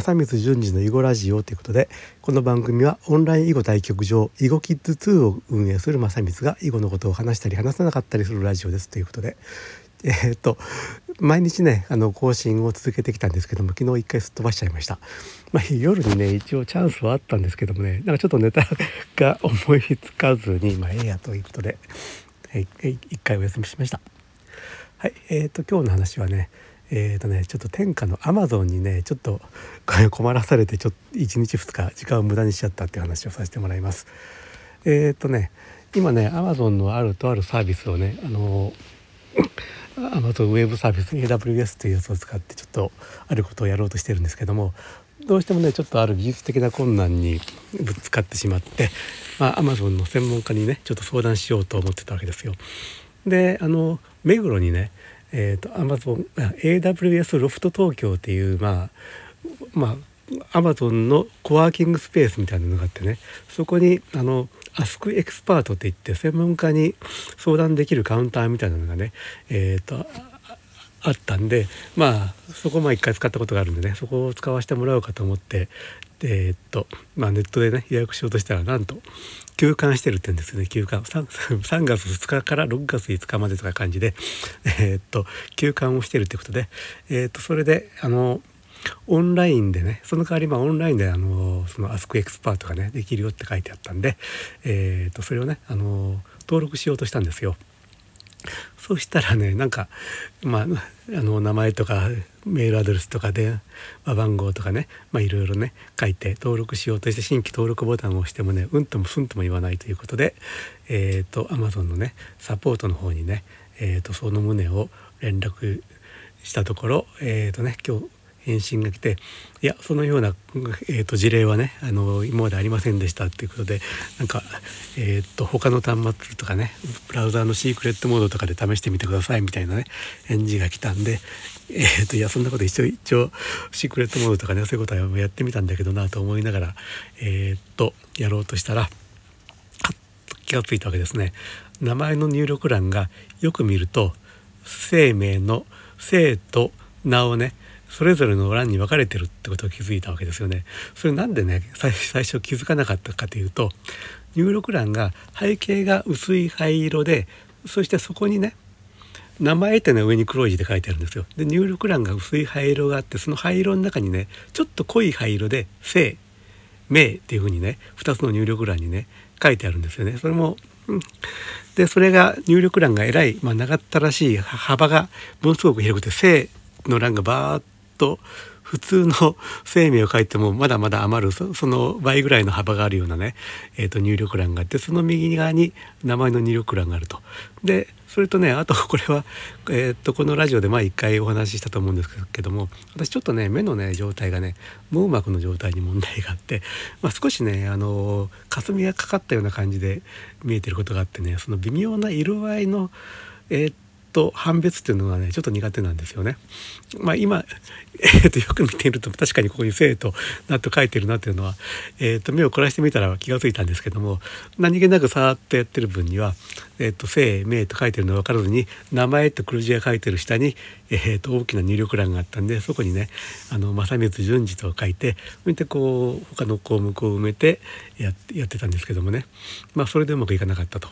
正光淳二の囲碁ラジオということでこの番組はオンライン囲碁対局場囲碁キッズ2を運営する正光が囲碁のことを話したり話さなかったりするラジオですということで。えー、っと毎日ねあの更新を続けてきたんですけども昨日一回すっ飛ばしちゃいました、まあ、夜にね一応チャンスはあったんですけどもねなんかちょっとネタが思いつかずにまあええやということで、はい、一回お休みしました。はいえー、っと今日の話はねえーとね、ちょっと天下のアマゾンにねちょっと 困らされてちょっと1日2日時間を無駄にしちゃったっていう話をさせてもらいます。えっ、ー、とね今ねアマゾンのあるとあるサービスをねあの アマゾンウェブサービス AWS というやつを使ってちょっとあることをやろうとしてるんですけどもどうしてもねちょっとある技術的な困難にぶつかってしまって、まあ、Amazon の専門家にねちょっと相談しようと思ってたわけですよ。であの目黒にねえーと、と Amazon AWS ロフト東京っていうまあまあアマゾンのコワーキングスペースみたいなのがあってねそこにあのアスクエクスパートって言って専門家に相談できるカウンターみたいなのがねえっ、ー、とあったんでまあそこも一回使ったことがあるんでねそこを使わせてもらおうかと思ってえ、っとまあネットでね予約しようとしたらなんと休館してるって言うんですよね休館 3, 3月2日から6月5日までとか感じでえ、っと休館をしてるってことでえ、っとそれであのオンラインでねその代わりまあオンラインであのそのアスクエクスパートがねできるよって書いてあったんで、えー、とそれをねあの登録しようとしたんですよ。そしたらねなんかまああの名前とかメールアドレスとか電話番号とかねいろいろね書いて登録しようとして新規登録ボタンを押してもねうんともすんとも言わないということでえっ、ー、と Amazon のねサポートの方にねえっ、ー、とその旨を連絡したところえっ、ー、とね今日返信が来て「いやそのような、えーと、事例はねあの今までありませんでした」っていうことでなんか、えーと、他の端末とかねブラウザーのシークレットモードとかで試してみてくださいみたいなね返事が来たんで、えーと、いやそんなこと一応一応シークレットモードとかねそういうことはやってみたんだけどなと思いながら、えー、とやろうとしたら気が付いたわけですね。名前の入力欄がよく見ると生命の生と名をねそれぞれの欄に分かれてるってことを気づいたわけですよね。それなんでね最初気づかなかったかというと入力欄が背景が薄い灰色でそしてそこにね名前っていうのは上に黒い字で書いてあるんですよ。で入力欄が薄い灰色があってその灰色の中にねちょっと濃い灰色で「生」「名」っていうふうにね2つの入力欄にね書いてあるんですよね。それも、でそれが入力欄がえらい、まあ、長ったらしい幅がものすごく広くて「生」の欄がバーッと普通の生命を書いてもまだまだ余るその倍ぐらいの幅があるようなね、えー、と入力欄があってその右側に名前の入力欄があると。でそれとねあとこれは、えー、とこのラジオで前一回お話ししたと思うんですけども私ちょっとね目のね状態がね網膜の状態に問題があって、まあ、少しねあの霞がかかったような感じで見えてることがあってねその微妙な色合いのえー、と判別っていうのがねちょっと苦手なんですよね。まあ、今、えー、とよく見ていると確かにここに「生」と「な」と書いてるなっていうのは、えー、と目を凝らしてみたら気が付いたんですけども何気なくさーっとやってる分には「えー、と生」「名」と書いてるの分からずに「名前」と黒字が書いてる下に、えー、と大きな入力欄があったんでそこにね「あの正光順次」と書いてそれでこう他の項目を埋めてややってたんですけどもねまあそれでうまくいかなかったと。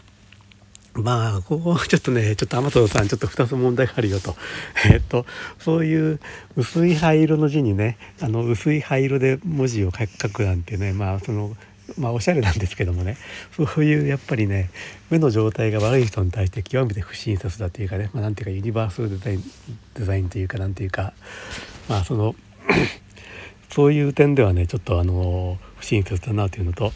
まあここちょっとねちょっと天野さんちょっと2つ問題があるよと。えっとそういう薄い灰色の字にねあの薄い灰色で文字を書くなんてねまあそのまあおしゃれなんですけどもね。そういうやっぱりね目の状態が悪い人に対して極めて不親切だというかね、まあ、なんていうかユニバーサルデザインデザインというかなんていうかまあその そういう点ではねちょっとあの不親切だなというのと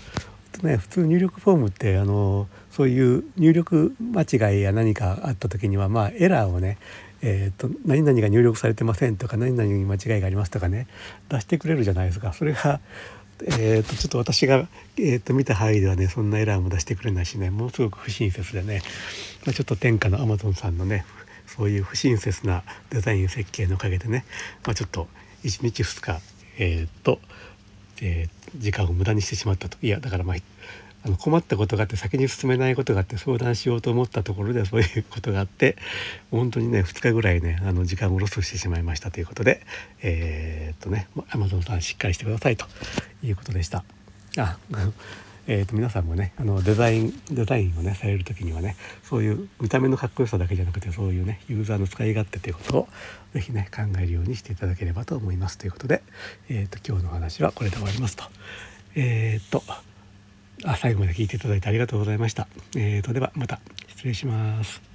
ね普通入力フォームってあのそういう入力間違いや何かあった時にはまあエラーをねえーと、何々が入力されてませんとか何々に間違いがありますとかね出してくれるじゃないですか。それが、えーと、ちょっと私が、えーと、見た範囲ではねそんなエラーも出してくれないしねものすごく不親切でね、まあ、ちょっと天下のアマゾンさんのねそういう不親切なデザイン設計のおかげでね、まあ、ちょっと1日2日えっ、ー、と、えー、時間を無駄にしてしまったと。いやだからまああの困ったことがあって先に進めないことがあって相談しようと思ったところでそういうことがあって本当にね2日ぐらいねあの時間をロスしてしまいましたということでえー、っとね Amazon さんしっかりしてくださいということでした。あ えー、と皆さんもねあのデザインデザインをねされる時にはねそういう見た目のかっこよさだけじゃなくてそういうねユーザーの使い勝手ということを是非ね考えるようにしていただければと思いますということで、えー、と今日の話はこれで終わりますと。えっ、とあ最後まで聞いていただいてありがとうございました。えー、とではまた失礼します。